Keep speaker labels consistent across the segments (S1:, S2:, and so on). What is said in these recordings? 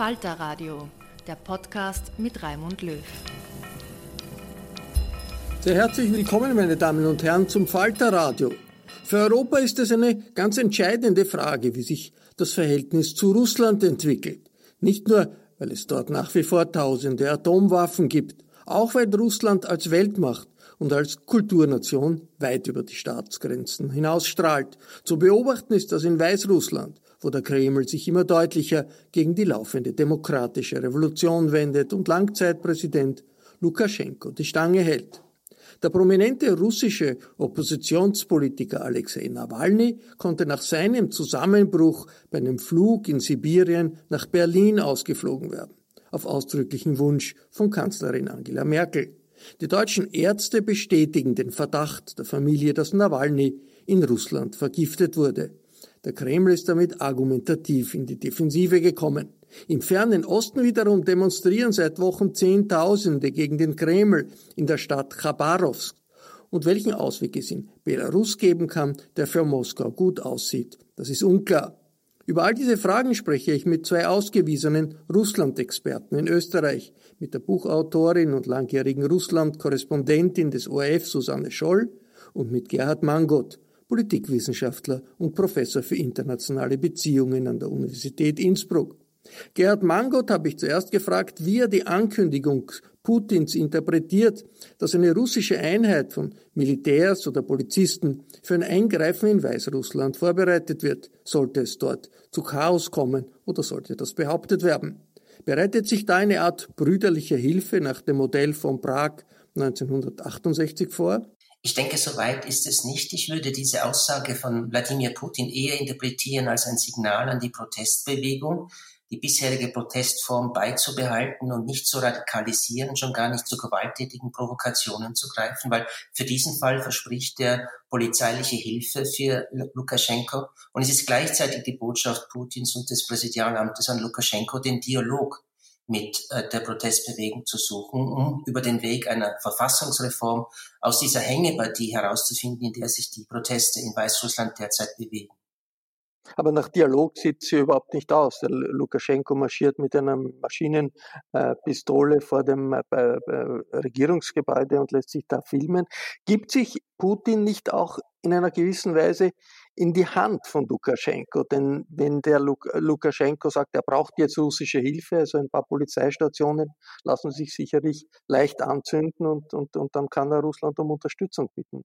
S1: Falter Radio, der Podcast mit Raimund Löw.
S2: Sehr herzlich willkommen, meine Damen und Herren, zum Falter Radio. Für Europa ist es eine ganz entscheidende Frage, wie sich das Verhältnis zu Russland entwickelt. Nicht nur, weil es dort nach wie vor tausende Atomwaffen gibt, auch weil Russland als Weltmacht und als Kulturnation weit über die Staatsgrenzen hinausstrahlt. Zu beobachten ist das in Weißrussland, wo der Kreml sich immer deutlicher gegen die laufende demokratische Revolution wendet und Langzeitpräsident Lukaschenko die Stange hält. Der prominente russische Oppositionspolitiker Alexei Nawalny konnte nach seinem Zusammenbruch bei einem Flug in Sibirien nach Berlin ausgeflogen werden, auf ausdrücklichen Wunsch von Kanzlerin Angela Merkel. Die deutschen Ärzte bestätigen den Verdacht der Familie, dass Nawalny in Russland vergiftet wurde. Der Kreml ist damit argumentativ in die Defensive gekommen. Im fernen Osten wiederum demonstrieren seit Wochen Zehntausende gegen den Kreml in der Stadt Chabarowsk. Und welchen Ausweg es in Belarus geben kann, der für Moskau gut aussieht, das ist unklar. Über all diese Fragen spreche ich mit zwei ausgewiesenen Russland-Experten in Österreich, mit der Buchautorin und langjährigen Russland-Korrespondentin des ORF Susanne Scholl und mit Gerhard Mangot, Politikwissenschaftler und Professor für internationale Beziehungen an der Universität Innsbruck. Gerhard Mangot habe ich zuerst gefragt, wie er die Ankündigung Putins interpretiert, dass eine russische Einheit von Militärs oder Polizisten für ein Eingreifen in Weißrussland vorbereitet wird, sollte es dort zu Chaos kommen oder sollte das behauptet werden. Bereitet sich da eine Art brüderliche Hilfe nach dem Modell von Prag 1968 vor?
S3: Ich denke, soweit ist es nicht. Ich würde diese Aussage von Wladimir Putin eher interpretieren als ein Signal an die Protestbewegung, die bisherige Protestform beizubehalten und nicht zu radikalisieren, schon gar nicht zu gewalttätigen Provokationen zu greifen, weil für diesen Fall verspricht er polizeiliche Hilfe für Lukaschenko. Und es ist gleichzeitig die Botschaft Putins und des Präsidialamtes an Lukaschenko, den Dialog mit äh, der Protestbewegung zu suchen, um über den Weg einer Verfassungsreform aus dieser Hängepartie herauszufinden, in der sich die Proteste in Weißrussland derzeit bewegen.
S2: Aber nach Dialog sieht sie überhaupt nicht aus. Der Lukaschenko marschiert mit einer Maschinenpistole vor dem äh, äh, Regierungsgebäude und lässt sich da filmen. Gibt sich Putin nicht auch in einer gewissen Weise in die Hand von Lukaschenko. Denn wenn der Luk Lukaschenko sagt, er braucht jetzt russische Hilfe, also ein paar Polizeistationen lassen sich sicherlich leicht anzünden und, und, und dann kann er Russland um Unterstützung bitten.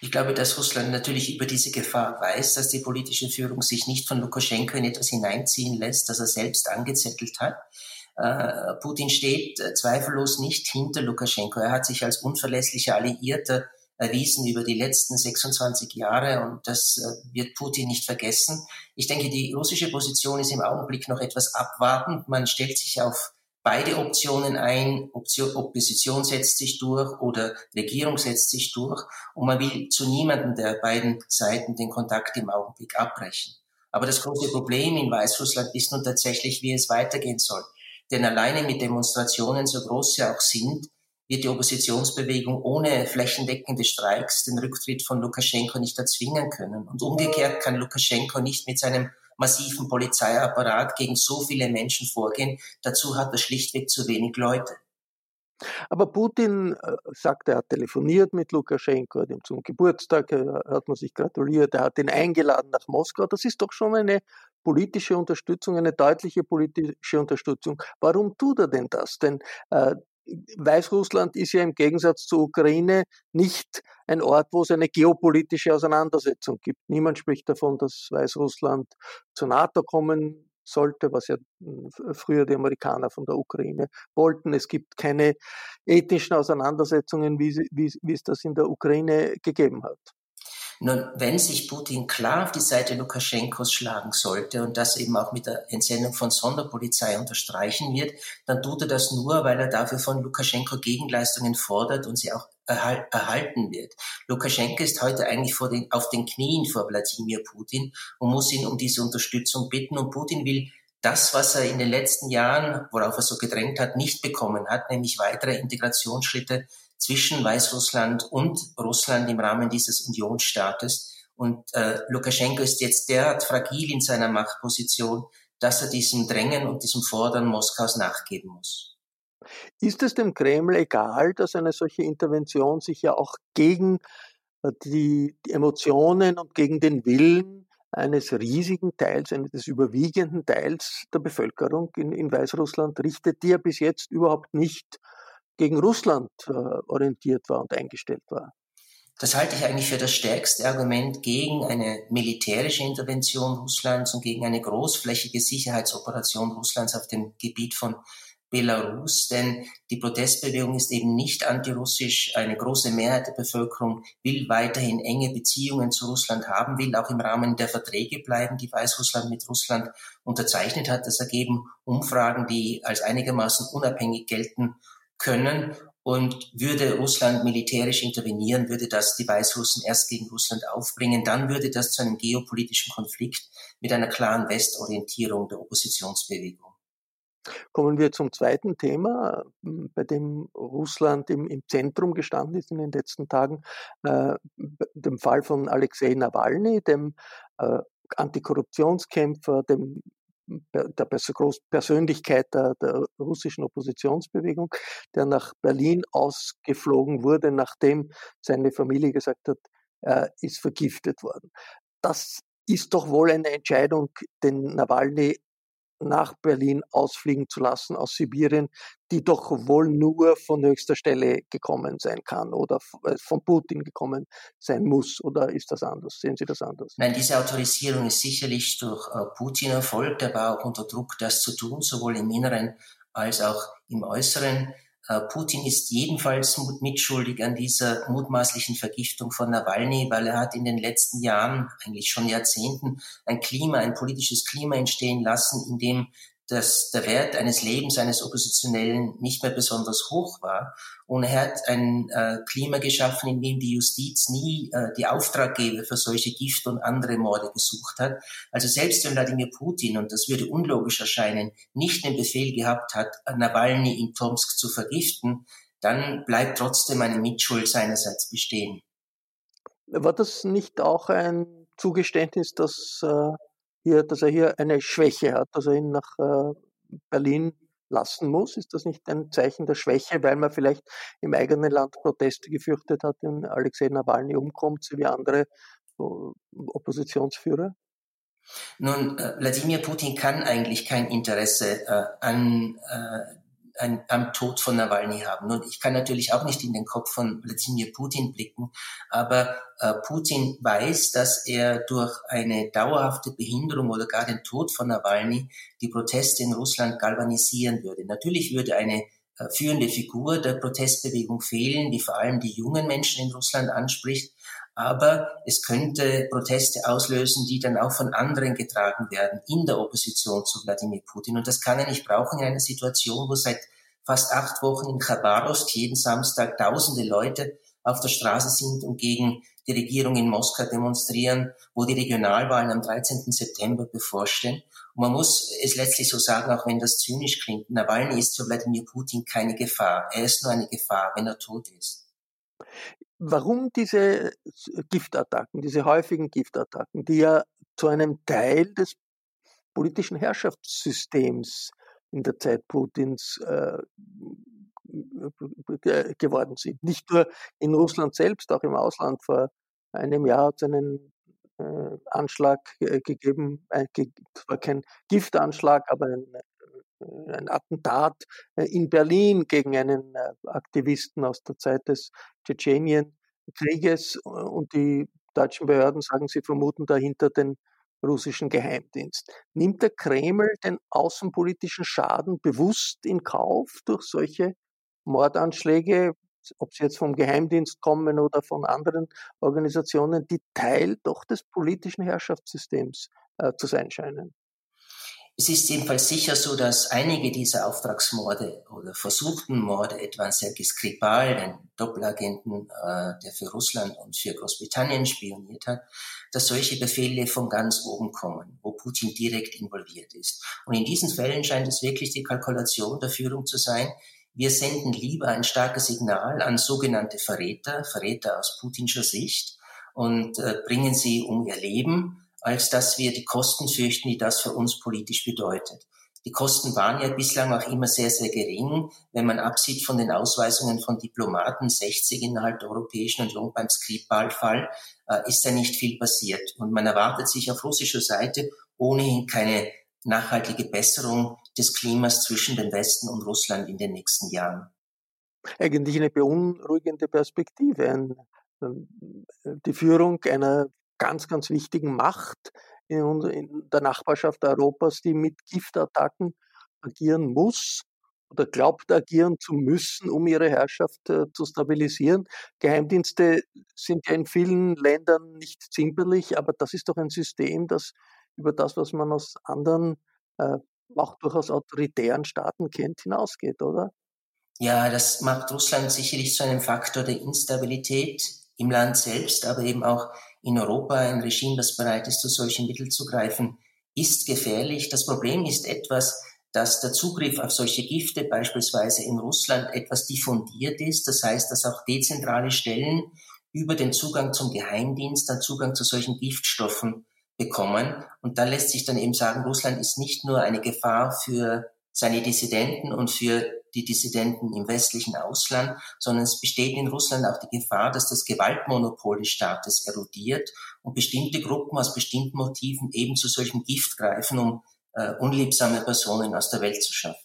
S3: Ich glaube, dass Russland natürlich über diese Gefahr weiß, dass die politische Führung sich nicht von Lukaschenko in etwas hineinziehen lässt, das er selbst angezettelt hat. Äh, Putin steht äh, zweifellos nicht hinter Lukaschenko. Er hat sich als unverlässlicher Alliierter erwiesen über die letzten 26 Jahre und das äh, wird Putin nicht vergessen. Ich denke, die russische Position ist im Augenblick noch etwas abwartend. Man stellt sich auf beide Optionen ein. Option, Opposition setzt sich durch oder Regierung setzt sich durch und man will zu niemandem der beiden Seiten den Kontakt im Augenblick abbrechen. Aber das große Problem in Weißrussland ist nun tatsächlich, wie es weitergehen soll. Denn alleine mit Demonstrationen, so groß sie auch sind, wird die Oppositionsbewegung ohne flächendeckende Streiks den Rücktritt von Lukaschenko nicht erzwingen können. Und umgekehrt kann Lukaschenko nicht mit seinem massiven Polizeiapparat gegen so viele Menschen vorgehen. Dazu hat er schlichtweg zu wenig Leute.
S2: Aber Putin äh, sagt, er hat telefoniert mit Lukaschenko, hat ihm zum Geburtstag, äh, hat man sich gratuliert, er hat ihn eingeladen nach Moskau. Das ist doch schon eine politische Unterstützung, eine deutliche politische Unterstützung. Warum tut er denn das? Denn äh, Weißrussland ist ja im Gegensatz zur Ukraine nicht ein Ort, wo es eine geopolitische Auseinandersetzung gibt. Niemand spricht davon, dass Weißrussland zur NATO kommen sollte, was ja hm, früher die Amerikaner von der Ukraine wollten. Es gibt keine ethnischen Auseinandersetzungen, wie, wie, wie es das in der Ukraine gegeben hat.
S3: Nun, wenn sich Putin klar auf die Seite Lukaschenkos schlagen sollte und das eben auch mit der Entsendung von Sonderpolizei unterstreichen wird, dann tut er das nur, weil er dafür von Lukaschenko Gegenleistungen fordert und sie auch erhal erhalten wird. Lukaschenko ist heute eigentlich den, auf den Knien vor Wladimir Putin und muss ihn um diese Unterstützung bitten und Putin will das, was er in den letzten Jahren, worauf er so gedrängt hat, nicht bekommen hat, nämlich weitere Integrationsschritte zwischen Weißrussland und Russland im Rahmen dieses Unionsstaates. Und äh, Lukaschenko ist jetzt derart fragil in seiner Machtposition, dass er diesem Drängen und diesem Fordern Moskaus nachgeben muss.
S2: Ist es dem Kreml egal, dass eine solche Intervention sich ja auch gegen äh, die, Emotionen und gegen den Willen eines riesigen Teils, eines überwiegenden Teils der Bevölkerung in, in Weißrussland richtet, die ja bis jetzt überhaupt nicht gegen Russland äh, orientiert war und eingestellt war.
S3: Das halte ich eigentlich für das stärkste Argument gegen eine militärische Intervention Russlands und gegen eine großflächige Sicherheitsoperation Russlands auf dem Gebiet von Belarus, denn die Protestbewegung ist eben nicht antirussisch. Eine große Mehrheit der Bevölkerung will weiterhin enge Beziehungen zu Russland haben, will auch im Rahmen der Verträge bleiben, die Weißrussland mit Russland unterzeichnet hat. Das ergeben Umfragen, die als einigermaßen unabhängig gelten können. Und würde Russland militärisch intervenieren, würde das die Weißrussen erst gegen Russland aufbringen. Dann würde das zu einem geopolitischen Konflikt mit einer klaren Westorientierung der Oppositionsbewegung.
S2: Kommen wir zum zweiten Thema, bei dem Russland im, im Zentrum gestanden ist in den letzten Tagen, äh, dem Fall von Alexei Nawalny, dem äh, Antikorruptionskämpfer, dem der Persönlichkeit der, der, russischen Oppositionsbewegung, der nach Berlin ausgeflogen wurde, nachdem seine Familie gesagt hat, er ist vergiftet worden. Das ist doch wohl eine Entscheidung, den Nawalny nach Berlin ausfliegen zu lassen aus Sibirien, die doch wohl nur von höchster Stelle gekommen sein kann oder äh, von Putin gekommen sein muss. Oder ist das anders? Sehen Sie das anders?
S3: Nein, diese Autorisierung ist sicherlich durch äh, Putin erfolgt. Er war auch unter Druck, das zu tun, sowohl im Inneren als auch im Äußeren. Äh, Putin ist jedenfalls mitschuldig an dieser mutmaßlichen Vergiftung von Nawalny, weil er hat in den letzten Jahren, eigentlich schon Jahrzehnten, ein Klima, ein politisches Klima entstehen lassen, in dem dass der Wert eines Lebens eines Oppositionellen nicht mehr besonders hoch war. Und er hat ein äh, Klima geschaffen, in dem die Justiz nie äh, die Auftraggeber für solche Gift und andere Morde gesucht hat. Also selbst wenn Wladimir Putin, und das würde unlogisch erscheinen, nicht den Befehl gehabt hat, Nawalny in Tomsk zu vergiften, dann bleibt trotzdem eine Mitschuld seinerseits bestehen.
S2: War das nicht auch ein Zugeständnis, dass äh, hier, dass er hier eine Schwäche hat, dass er ihn nach äh, Berlin lassen muss? Ist das nicht ein Zeichen der Schwäche, weil man vielleicht im eigenen Land Proteste gefürchtet hat, wenn Alexei Nawalny umkommt, so wie andere Oppositionsführer?
S3: Nun, äh, Wladimir Putin kann eigentlich kein Interesse äh, an äh, ein, am Tod von Nawalny haben. Und ich kann natürlich auch nicht in den Kopf von Wladimir Putin blicken, aber äh, Putin weiß, dass er durch eine dauerhafte Behinderung oder gar den Tod von Nawalny die Proteste in Russland galvanisieren würde. Natürlich würde eine äh, führende Figur der Protestbewegung fehlen, die vor allem die jungen Menschen in Russland anspricht. Aber es könnte Proteste auslösen, die dann auch von anderen getragen werden in der Opposition zu Wladimir Putin. Und das kann er nicht brauchen in einer Situation, wo seit fast acht Wochen in Khabarovsk jeden Samstag tausende Leute auf der Straße sind und gegen die Regierung in Moskau demonstrieren, wo die Regionalwahlen am 13. September bevorstehen. Und man muss es letztlich so sagen, auch wenn das zynisch klingt, Nawalny ist für Wladimir Putin keine Gefahr. Er ist nur eine Gefahr, wenn er tot ist.
S2: Warum diese Giftattacken, diese häufigen Giftattacken, die ja zu einem Teil des politischen Herrschaftssystems in der Zeit Putins äh, geworden sind. Nicht nur in Russland selbst, auch im Ausland. Vor einem Jahr hat es einen äh, Anschlag äh, gegeben, äh, es war kein Giftanschlag, aber ein ein Attentat äh, in Berlin gegen einen äh, Aktivisten aus der Zeit des Tschetschenien-Krieges und die deutschen Behörden sagen, sie vermuten dahinter den russischen Geheimdienst. Nimmt der Kreml den außenpolitischen Schaden bewusst in Kauf durch solche Mordanschläge, ob sie jetzt vom Geheimdienst kommen oder von anderen Organisationen, die Teil doch des politischen Herrschaftssystems äh, zu sein scheinen?
S3: Es ist jedenfalls sicher so, dass einige dieser Auftragsmorde oder versuchten Morde, etwa Sergei Skripal, den Doppelagenten, äh, der für Russland und für Großbritannien spioniert hat, dass solche Befehle von ganz oben kommen, wo Putin direkt involviert ist. Und in diesen Fällen scheint es wirklich die Kalkulation der Führung zu sein, wir senden lieber ein starkes Signal an sogenannte Verräter, Verräter aus putinscher Sicht, und äh, bringen sie um ihr Leben, als dass wir die Kosten fürchten, die das für uns politisch bedeutet. Die Kosten waren ja bislang auch immer sehr, sehr gering. Wenn man absieht von den Ausweisungen von Diplomaten, 60 innerhalb der Europäischen Union beim Skripal-Fall, äh, ist ja nicht viel passiert. Und man erwartet sich auf russischer Seite ohnehin keine nachhaltige Besserung des Klimas zwischen dem Westen und Russland in den nächsten Jahren.
S2: Eigentlich eine beunruhigende Perspektive. Ähm, die Führung einer ganz, ganz wichtigen Macht in, in der Nachbarschaft Europas, die mit Giftattacken agieren muss oder glaubt agieren zu müssen, um ihre Herrschaft äh, zu stabilisieren. Geheimdienste sind ja in vielen Ländern nicht zimperlich, aber das ist doch ein System, das über das, was man aus anderen, äh, auch durchaus autoritären Staaten kennt, hinausgeht, oder?
S3: Ja, das macht Russland sicherlich zu einem Faktor der Instabilität im Land selbst, aber eben auch in Europa ein Regime, das bereit ist, zu solchen Mitteln zu greifen, ist gefährlich. Das Problem ist etwas, dass der Zugriff auf solche Gifte beispielsweise in Russland etwas diffundiert ist. Das heißt, dass auch dezentrale Stellen über den Zugang zum Geheimdienst dann Zugang zu solchen Giftstoffen bekommen. Und da lässt sich dann eben sagen, Russland ist nicht nur eine Gefahr für seine Dissidenten und für die Dissidenten im westlichen Ausland, sondern es besteht in Russland auch die Gefahr, dass das Gewaltmonopol des Staates erodiert und bestimmte Gruppen aus bestimmten Motiven eben zu solchem Gift greifen, um äh, unliebsame Personen aus der Welt zu schaffen.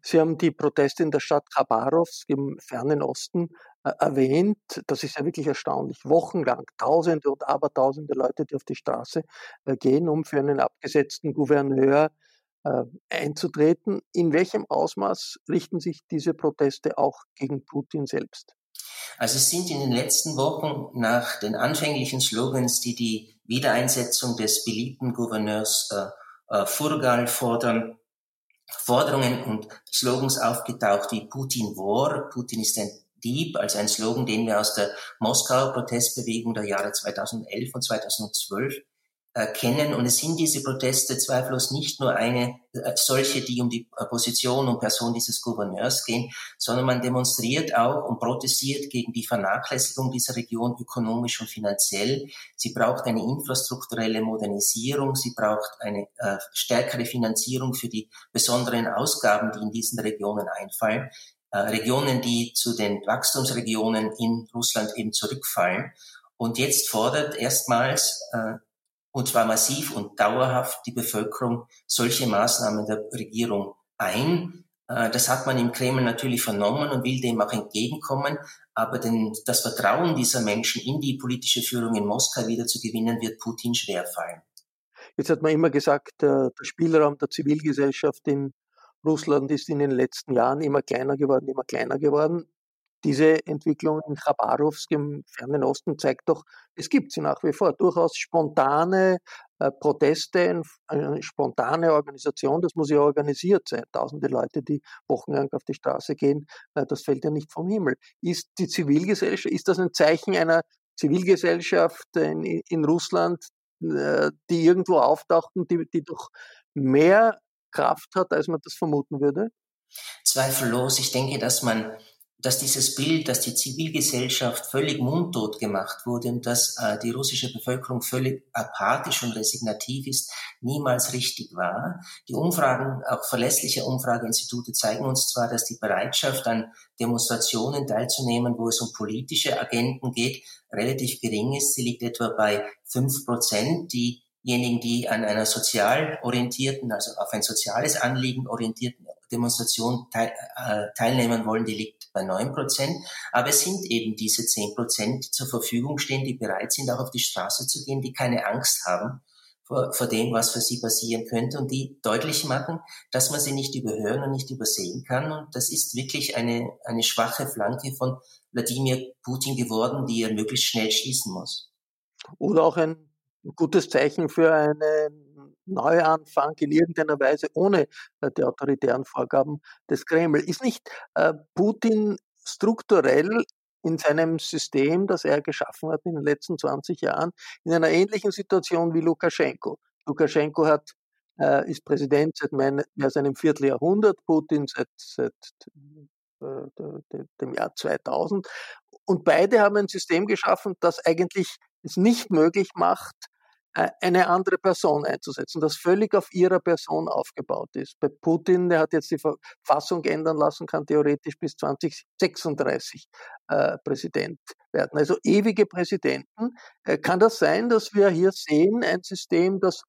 S2: Sie haben die Proteste in der Stadt Khabarovsk im fernen Osten äh, erwähnt. Das ist ja wirklich erstaunlich. Wochenlang Tausende und Abertausende Leute, die auf die Straße äh, gehen, um für einen abgesetzten Gouverneur einzutreten. In welchem Ausmaß richten sich diese Proteste auch gegen Putin selbst?
S3: Also es sind in den letzten Wochen nach den anfänglichen Slogans, die die Wiedereinsetzung des beliebten Gouverneurs äh, äh, Furgal fordern, Forderungen und Slogans aufgetaucht wie Putin War, Putin ist ein Dieb, also ein Slogan, den wir aus der Moskauer Protestbewegung der Jahre 2011 und 2012 äh, kennen. Und es sind diese Proteste zweifellos nicht nur eine äh, solche, die um die Position und Person dieses Gouverneurs gehen, sondern man demonstriert auch und protestiert gegen die Vernachlässigung dieser Region ökonomisch und finanziell. Sie braucht eine infrastrukturelle Modernisierung, sie braucht eine äh, stärkere Finanzierung für die besonderen Ausgaben, die in diesen Regionen einfallen. Äh, Regionen, die zu den Wachstumsregionen in Russland eben zurückfallen. Und jetzt fordert erstmals äh, und zwar massiv und dauerhaft die Bevölkerung solche Maßnahmen der Regierung ein. Äh, das hat man im Kreml natürlich vernommen und will dem auch entgegenkommen. Aber den, das Vertrauen dieser Menschen in die politische Führung in Moskau wieder zu gewinnen, wird Putin schwerfallen.
S2: Jetzt hat man immer gesagt, der Spielraum der Zivilgesellschaft in Russland ist in den letzten Jahren immer kleiner geworden, immer kleiner geworden diese Entwicklung in Chabarowsk im fernen Osten zeigt doch, es gibt sie nach wie vor. Durchaus spontane äh, Proteste, eine spontane Organisation, das muss ja organisiert sein. Tausende Leute, die wochenlang auf die Straße gehen, äh, das fällt ja nicht vom Himmel. Ist die Zivilgesellschaft, ist das ein Zeichen einer Zivilgesellschaft in, in Russland, äh, die irgendwo auftaucht und die, die doch mehr Kraft hat, als man das vermuten würde?
S3: Zweifellos. Ich denke, dass man dass dieses Bild, dass die Zivilgesellschaft völlig mundtot gemacht wurde und dass äh, die russische Bevölkerung völlig apathisch und resignativ ist, niemals richtig war. Die Umfragen, auch verlässliche Umfrageinstitute zeigen uns zwar, dass die Bereitschaft an Demonstrationen teilzunehmen, wo es um politische Agenten geht, relativ gering ist. Sie liegt etwa bei fünf Prozent. Diejenigen, die an einer sozial orientierten, also auf ein soziales Anliegen orientierten Demonstration teil, äh, teilnehmen wollen, die liegt bei neun Prozent. Aber es sind eben diese zehn Prozent, die zur Verfügung stehen, die bereit sind, auch auf die Straße zu gehen, die keine Angst haben vor, vor dem, was für sie passieren könnte und die deutlich machen, dass man sie nicht überhören und nicht übersehen kann. Und das ist wirklich eine, eine schwache Flanke von Wladimir Putin geworden, die er möglichst schnell schließen muss.
S2: Oder auch ein gutes Zeichen für einen Neuanfang in irgendeiner Weise ohne äh, die autoritären Vorgaben des Kreml. Ist nicht äh, Putin strukturell in seinem System, das er geschaffen hat in den letzten 20 Jahren, in einer ähnlichen Situation wie Lukaschenko. Lukaschenko hat, äh, ist Präsident seit mehr als einem Vierteljahrhundert, Putin seit, seit äh, dem Jahr 2000. Und beide haben ein System geschaffen, das eigentlich es nicht möglich macht, eine andere Person einzusetzen, das völlig auf ihrer Person aufgebaut ist. Bei Putin, der hat jetzt die Verfassung ändern lassen, kann theoretisch bis 2036 äh, Präsident werden. Also ewige Präsidenten. Äh, kann das sein, dass wir hier sehen, ein System, das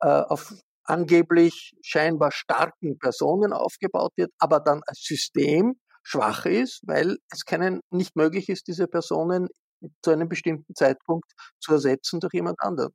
S2: äh, auf angeblich scheinbar starken Personen aufgebaut wird, aber dann als System schwach ist, weil es keinen, nicht möglich ist, diese Personen zu einem bestimmten Zeitpunkt zu ersetzen durch jemand anderen.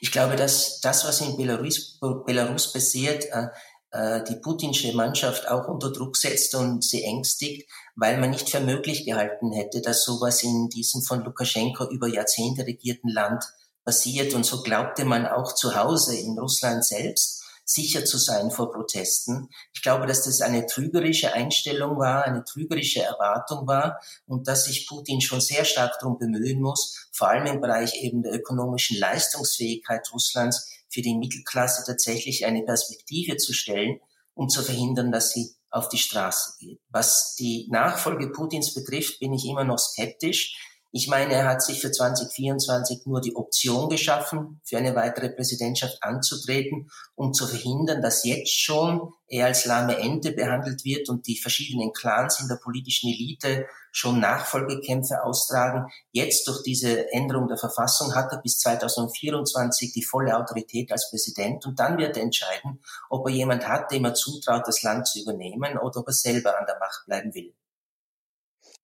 S3: Ich glaube, dass das, was in Belarus, Belarus passiert, äh, äh, die putinsche Mannschaft auch unter Druck setzt und sie ängstigt, weil man nicht für möglich gehalten hätte, dass sowas in diesem von Lukaschenko über Jahrzehnte regierten Land passiert. Und so glaubte man auch zu Hause in Russland selbst, sicher zu sein vor Protesten. Ich glaube, dass das eine trügerische Einstellung war, eine trügerische Erwartung war und dass sich Putin schon sehr stark darum bemühen muss, vor allem im Bereich eben der ökonomischen Leistungsfähigkeit Russlands für die Mittelklasse tatsächlich eine Perspektive zu stellen, um zu verhindern, dass sie auf die Straße geht. Was die Nachfolge Putins betrifft, bin ich immer noch skeptisch. Ich meine, er hat sich für 2024 nur die Option geschaffen, für eine weitere Präsidentschaft anzutreten, um zu verhindern, dass jetzt schon er als lahme Ente behandelt wird und die verschiedenen Clans in der politischen Elite schon Nachfolgekämpfe austragen. Jetzt durch diese Änderung der Verfassung hat er bis 2024 die volle Autorität als Präsident und dann wird er entscheiden, ob er jemand hat, dem er zutraut, das Land zu übernehmen oder ob er selber an der Macht bleiben will.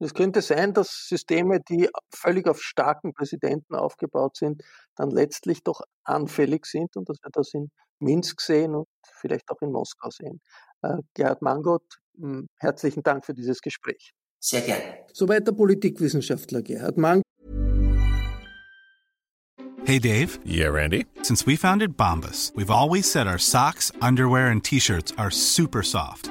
S2: Es könnte sein, dass Systeme, die völlig auf starken Präsidenten aufgebaut sind, dann letztlich doch anfällig sind und dass wir das in Minsk sehen und vielleicht auch in Moskau sehen. Äh, Gerhard Mangot, hm, herzlichen Dank für dieses Gespräch.
S3: Sehr gerne.
S2: Soweit der Politikwissenschaftler Gerhard Mangot.
S4: Hey Dave.
S5: Yeah, Randy.
S4: Since we founded Bombus, we've always said our socks, underwear and T-Shirts are super soft.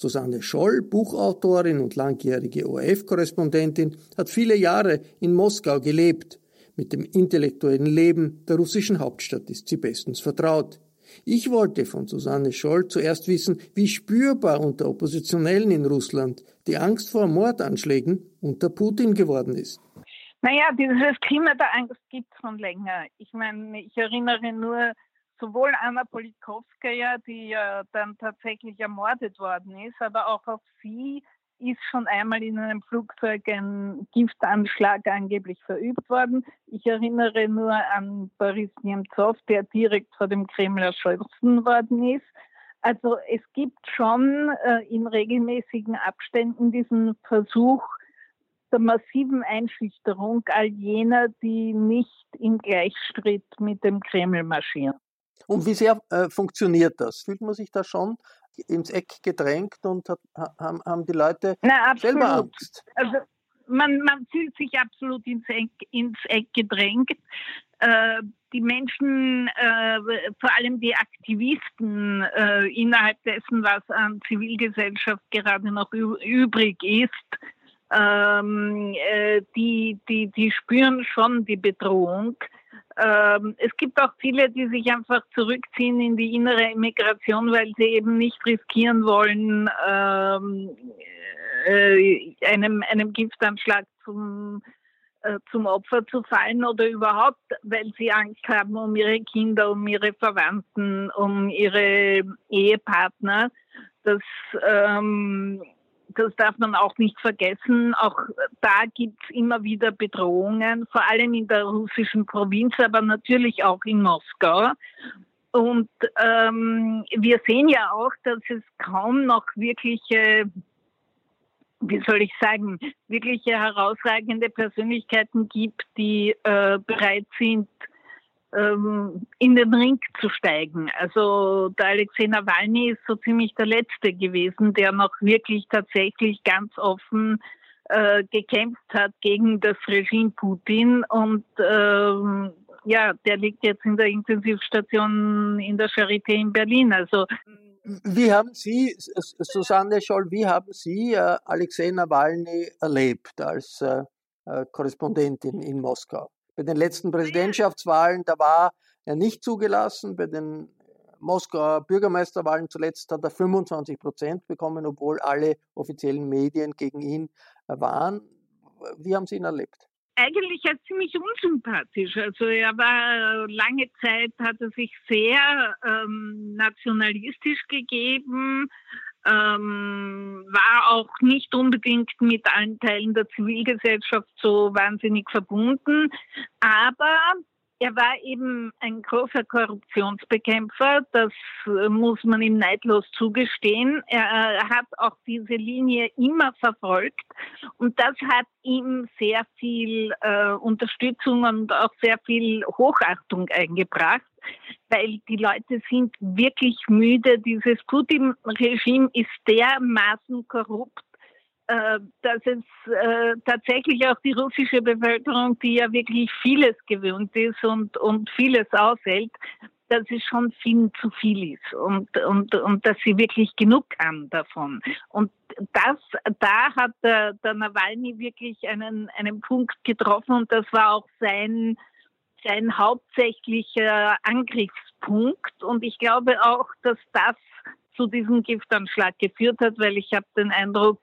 S2: Susanne Scholl, Buchautorin und langjährige ORF-Korrespondentin, hat viele Jahre in Moskau gelebt. Mit dem intellektuellen Leben der russischen Hauptstadt ist sie bestens vertraut. Ich wollte von Susanne Scholl zuerst wissen, wie spürbar unter Oppositionellen in Russland die Angst vor Mordanschlägen unter Putin geworden ist.
S6: Naja, dieses Klima der Angst gibt es schon länger. Ich meine, ich erinnere nur sowohl Anna Politkovskaya, die ja dann tatsächlich ermordet worden ist, aber auch auf sie ist schon einmal in einem Flugzeug ein Giftanschlag angeblich verübt worden. Ich erinnere nur an Boris Nemtsov, der direkt vor dem Kreml erschossen worden ist. Also es gibt schon äh, in regelmäßigen Abständen diesen Versuch der massiven Einschüchterung all jener, die nicht im Gleichschritt mit dem Kreml marschieren.
S2: Und wie sehr äh, funktioniert das? Fühlt man sich da schon ins Eck gedrängt und hat, haben, haben die Leute Na, selber Angst?
S6: Also man, man fühlt sich absolut ins Eck, ins Eck gedrängt. Äh, die Menschen, äh, vor allem die Aktivisten äh, innerhalb dessen, was an Zivilgesellschaft gerade noch übrig ist, ähm, äh, die, die, die spüren schon die Bedrohung. Ähm, es gibt auch viele, die sich einfach zurückziehen in die innere Immigration, weil sie eben nicht riskieren wollen, ähm, äh, einem, einem Giftanschlag zum, äh, zum Opfer zu fallen oder überhaupt, weil sie Angst haben um ihre Kinder, um ihre Verwandten, um ihre Ehepartner. Das ähm, das darf man auch nicht vergessen. Auch da gibt es immer wieder Bedrohungen, vor allem in der russischen Provinz, aber natürlich auch in Moskau. Und ähm, wir sehen ja auch, dass es kaum noch wirkliche, wie soll ich sagen, wirkliche herausragende Persönlichkeiten gibt, die äh, bereit sind, ähm, in den Ring zu steigen. Also der Alexei Nawalny ist so ziemlich der Letzte gewesen, der noch wirklich tatsächlich ganz offen äh, gekämpft hat gegen das Regime Putin und ähm, ja, der liegt jetzt in der Intensivstation in der Charité in Berlin. Also
S2: wie haben Sie, Susanne Scholl, wie haben Sie äh, Alexei Nawalny erlebt als äh, äh Korrespondentin in Moskau? Bei den letzten Präsidentschaftswahlen, da war er nicht zugelassen. Bei den Moskauer Bürgermeisterwahlen zuletzt hat er 25 Prozent bekommen, obwohl alle offiziellen Medien gegen ihn waren. Wie haben Sie ihn erlebt?
S6: Eigentlich als ziemlich unsympathisch. Also er war lange Zeit, hat er sich sehr ähm, nationalistisch gegeben, ähm, war auch nicht unbedingt mit allen Teilen der Zivilgesellschaft so wahnsinnig verbunden, aber er war eben ein großer Korruptionsbekämpfer, das äh, muss man ihm neidlos zugestehen. Er äh, hat auch diese Linie immer verfolgt und das hat ihm sehr viel äh, Unterstützung und auch sehr viel Hochachtung eingebracht weil die Leute sind wirklich müde. Dieses Putin-Regime ist dermaßen korrupt, dass es äh, tatsächlich auch die russische Bevölkerung, die ja wirklich vieles gewöhnt ist und, und vieles aushält, dass es schon viel zu viel ist und, und, und dass sie wirklich genug haben davon. Und das, da hat der, der Nawalny wirklich einen, einen Punkt getroffen und das war auch sein, sein hauptsächlicher Angriffspunkt. Und ich glaube auch, dass das zu diesem Giftanschlag geführt hat, weil ich habe den Eindruck,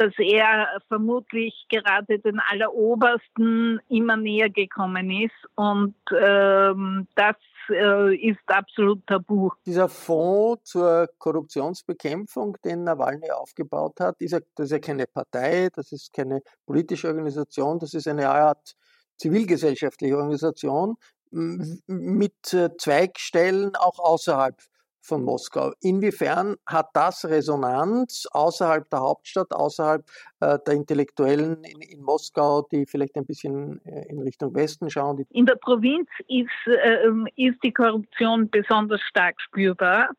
S6: dass er vermutlich gerade den Allerobersten immer näher gekommen ist. Und ähm, das äh, ist absolut tabu.
S2: Dieser Fonds zur Korruptionsbekämpfung, den Nawalny aufgebaut hat, ist ja, das ist ja keine Partei, das ist keine politische Organisation, das ist eine Art zivilgesellschaftliche Organisation mit äh, Zweigstellen auch außerhalb von Moskau. Inwiefern hat das Resonanz außerhalb der Hauptstadt, außerhalb äh, der Intellektuellen in, in, Moskau, die vielleicht ein bisschen äh, in Richtung Westen schauen?
S6: In der Provinz ist, äh, ist die Korruption besonders stark spürbar.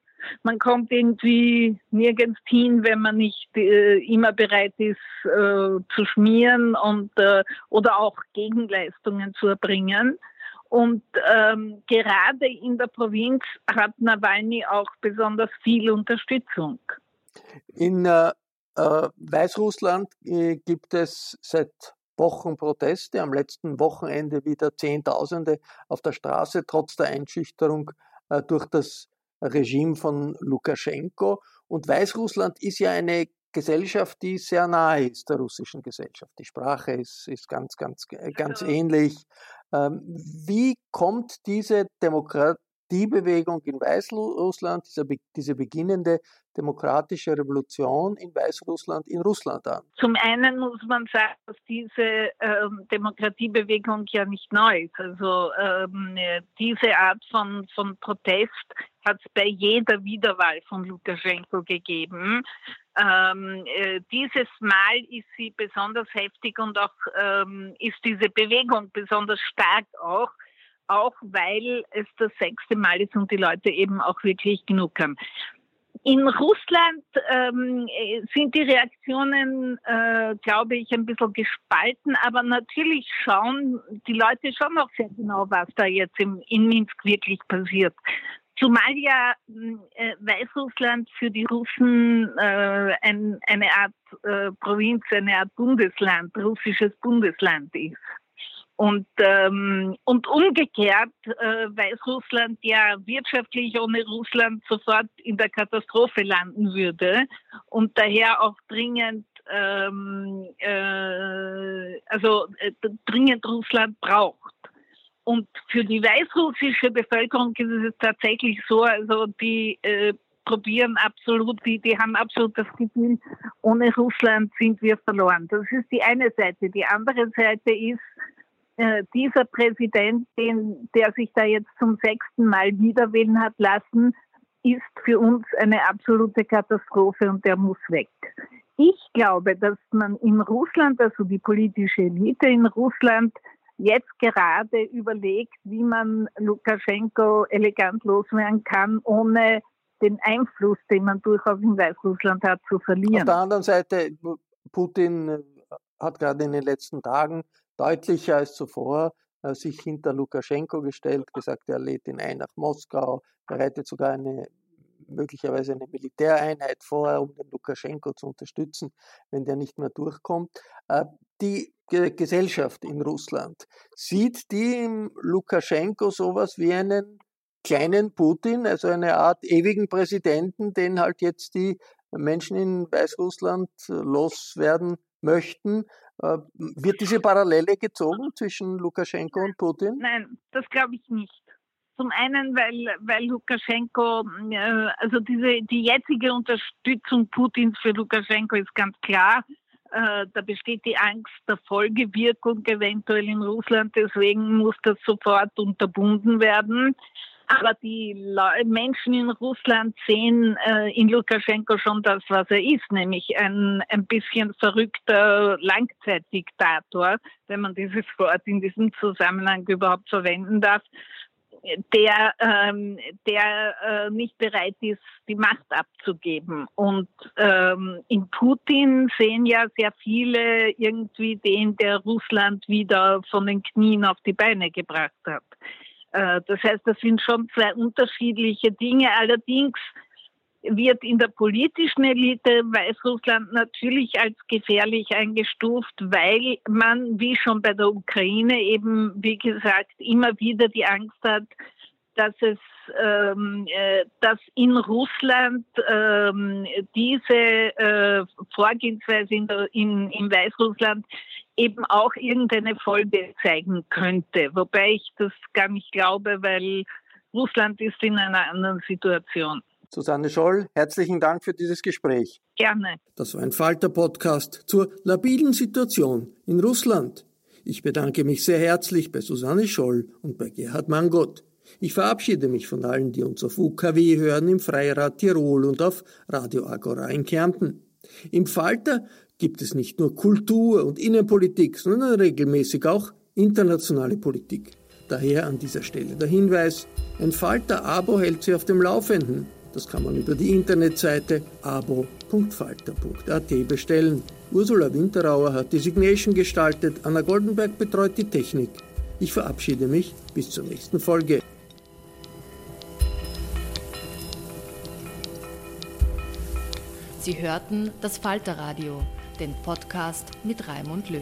S6: Man kommt irgendwie nirgends hin, wenn man nicht äh, immer bereit ist äh, zu schmieren und äh, oder auch Gegenleistungen zu erbringen. Und ähm, gerade in der Provinz hat Nawalny auch besonders viel Unterstützung.
S2: In äh, äh Weißrussland äh, gibt es seit Wochen Proteste. Am letzten Wochenende wieder Zehntausende auf der Straße, trotz der Einschüchterung äh, durch das Regime von Lukaschenko. Und Weißrussland ist ja eine Gesellschaft, die sehr nahe ist der russischen Gesellschaft. Die Sprache ist, ist ganz, ganz, ganz also, ähnlich. Ähm, wie kommt diese Demokratiebewegung in Weißrussland, diese, diese beginnende demokratische Revolution in Weißrussland in Russland an?
S6: Zum einen muss man sagen, dass diese ähm, Demokratiebewegung ja nicht neu ist. Also ähm, diese Art von, von Protest hat es bei jeder Wiederwahl von Lukaschenko gegeben. Ähm, äh, dieses Mal ist sie besonders heftig und auch ähm, ist diese Bewegung besonders stark auch, auch weil es das sechste Mal ist und die Leute eben auch wirklich genug haben. In Russland ähm, sind die Reaktionen, äh, glaube ich, ein bisschen gespalten, aber natürlich schauen die Leute schon noch sehr genau, was da jetzt im, in Minsk wirklich passiert. Zumal ja äh, Weißrussland für die Russen äh, ein, eine Art äh, Provinz, eine Art Bundesland, russisches Bundesland ist. Und, ähm, und umgekehrt äh, Weißrussland ja wirtschaftlich ohne Russland sofort in der Katastrophe landen würde und daher auch dringend ähm, äh, also äh, dringend Russland braucht. Und für die weißrussische Bevölkerung ist es tatsächlich so, also die äh, probieren absolut, die, die haben absolut das Gefühl, ohne Russland sind wir verloren. Das ist die eine Seite. Die andere Seite ist, äh, dieser Präsident, den, der sich da jetzt zum sechsten Mal wiederwählen hat lassen, ist für uns eine absolute Katastrophe und der muss weg. Ich glaube, dass man in Russland, also die politische Elite in Russland, jetzt gerade überlegt, wie man Lukaschenko elegant loswerden kann, ohne den Einfluss, den man durchaus in Weißrussland hat, zu verlieren. Auf
S2: der anderen Seite, Putin äh, hat gerade in den letzten Tagen deutlicher als zuvor äh, sich hinter Lukaschenko gestellt, gesagt, er lädt ihn ein nach Moskau, bereitet sogar eine möglicherweise eine Militäreinheit vor, um den Lukaschenko zu unterstützen, wenn der nicht mehr durchkommt. Äh, die Gesellschaft in Russland, sieht die im Lukaschenko sowas wie einen kleinen Putin, also eine Art ewigen Präsidenten, den halt jetzt die Menschen in Weißrussland loswerden möchten. Äh, wird diese Parallele gezogen zwischen Lukaschenko und Putin?
S6: Nein, das glaube ich nicht. Zum einen, weil, weil Lukaschenko, äh, also diese, die jetzige Unterstützung Putins für Lukaschenko ist ganz klar. Äh, da besteht die Angst der Folgewirkung eventuell in Russland. Deswegen muss das sofort unterbunden werden. Aber die Menschen in Russland sehen äh, in Lukaschenko schon das, was er ist, nämlich ein, ein bisschen verrückter Langzeitdiktator, wenn man dieses Wort in diesem Zusammenhang überhaupt verwenden darf der, ähm, der äh, nicht bereit ist, die Macht abzugeben. Und ähm, in Putin sehen ja sehr viele irgendwie den, der Russland wieder von den Knien auf die Beine gebracht hat. Äh, das heißt, das sind schon zwei unterschiedliche Dinge. Allerdings wird in der politischen Elite Weißrussland natürlich als gefährlich eingestuft, weil man, wie schon bei der Ukraine eben, wie gesagt, immer wieder die Angst hat, dass es, ähm, äh, dass in Russland ähm, diese äh, Vorgehensweise in, der, in, in Weißrussland eben auch irgendeine Folge zeigen könnte. Wobei ich das gar nicht glaube, weil Russland ist in einer anderen Situation.
S2: Susanne Scholl, herzlichen Dank für dieses Gespräch.
S6: Gerne.
S2: Das war ein Falter-Podcast zur labilen Situation in Russland. Ich bedanke mich sehr herzlich bei Susanne Scholl und bei Gerhard Mangot. Ich verabschiede mich von allen, die uns auf UKW hören, im Freirad Tirol und auf Radio Agora in Kärnten. Im Falter gibt es nicht nur Kultur und Innenpolitik, sondern regelmäßig auch internationale Politik. Daher an dieser Stelle der Hinweis, ein Falter-Abo hält Sie auf dem Laufenden. Das kann man über die Internetseite abo.falter.at bestellen. Ursula Winterauer hat die Signation gestaltet, Anna Goldenberg betreut die Technik. Ich verabschiede mich bis zur nächsten Folge.
S1: Sie hörten das Falterradio, den Podcast mit Raimund Löw.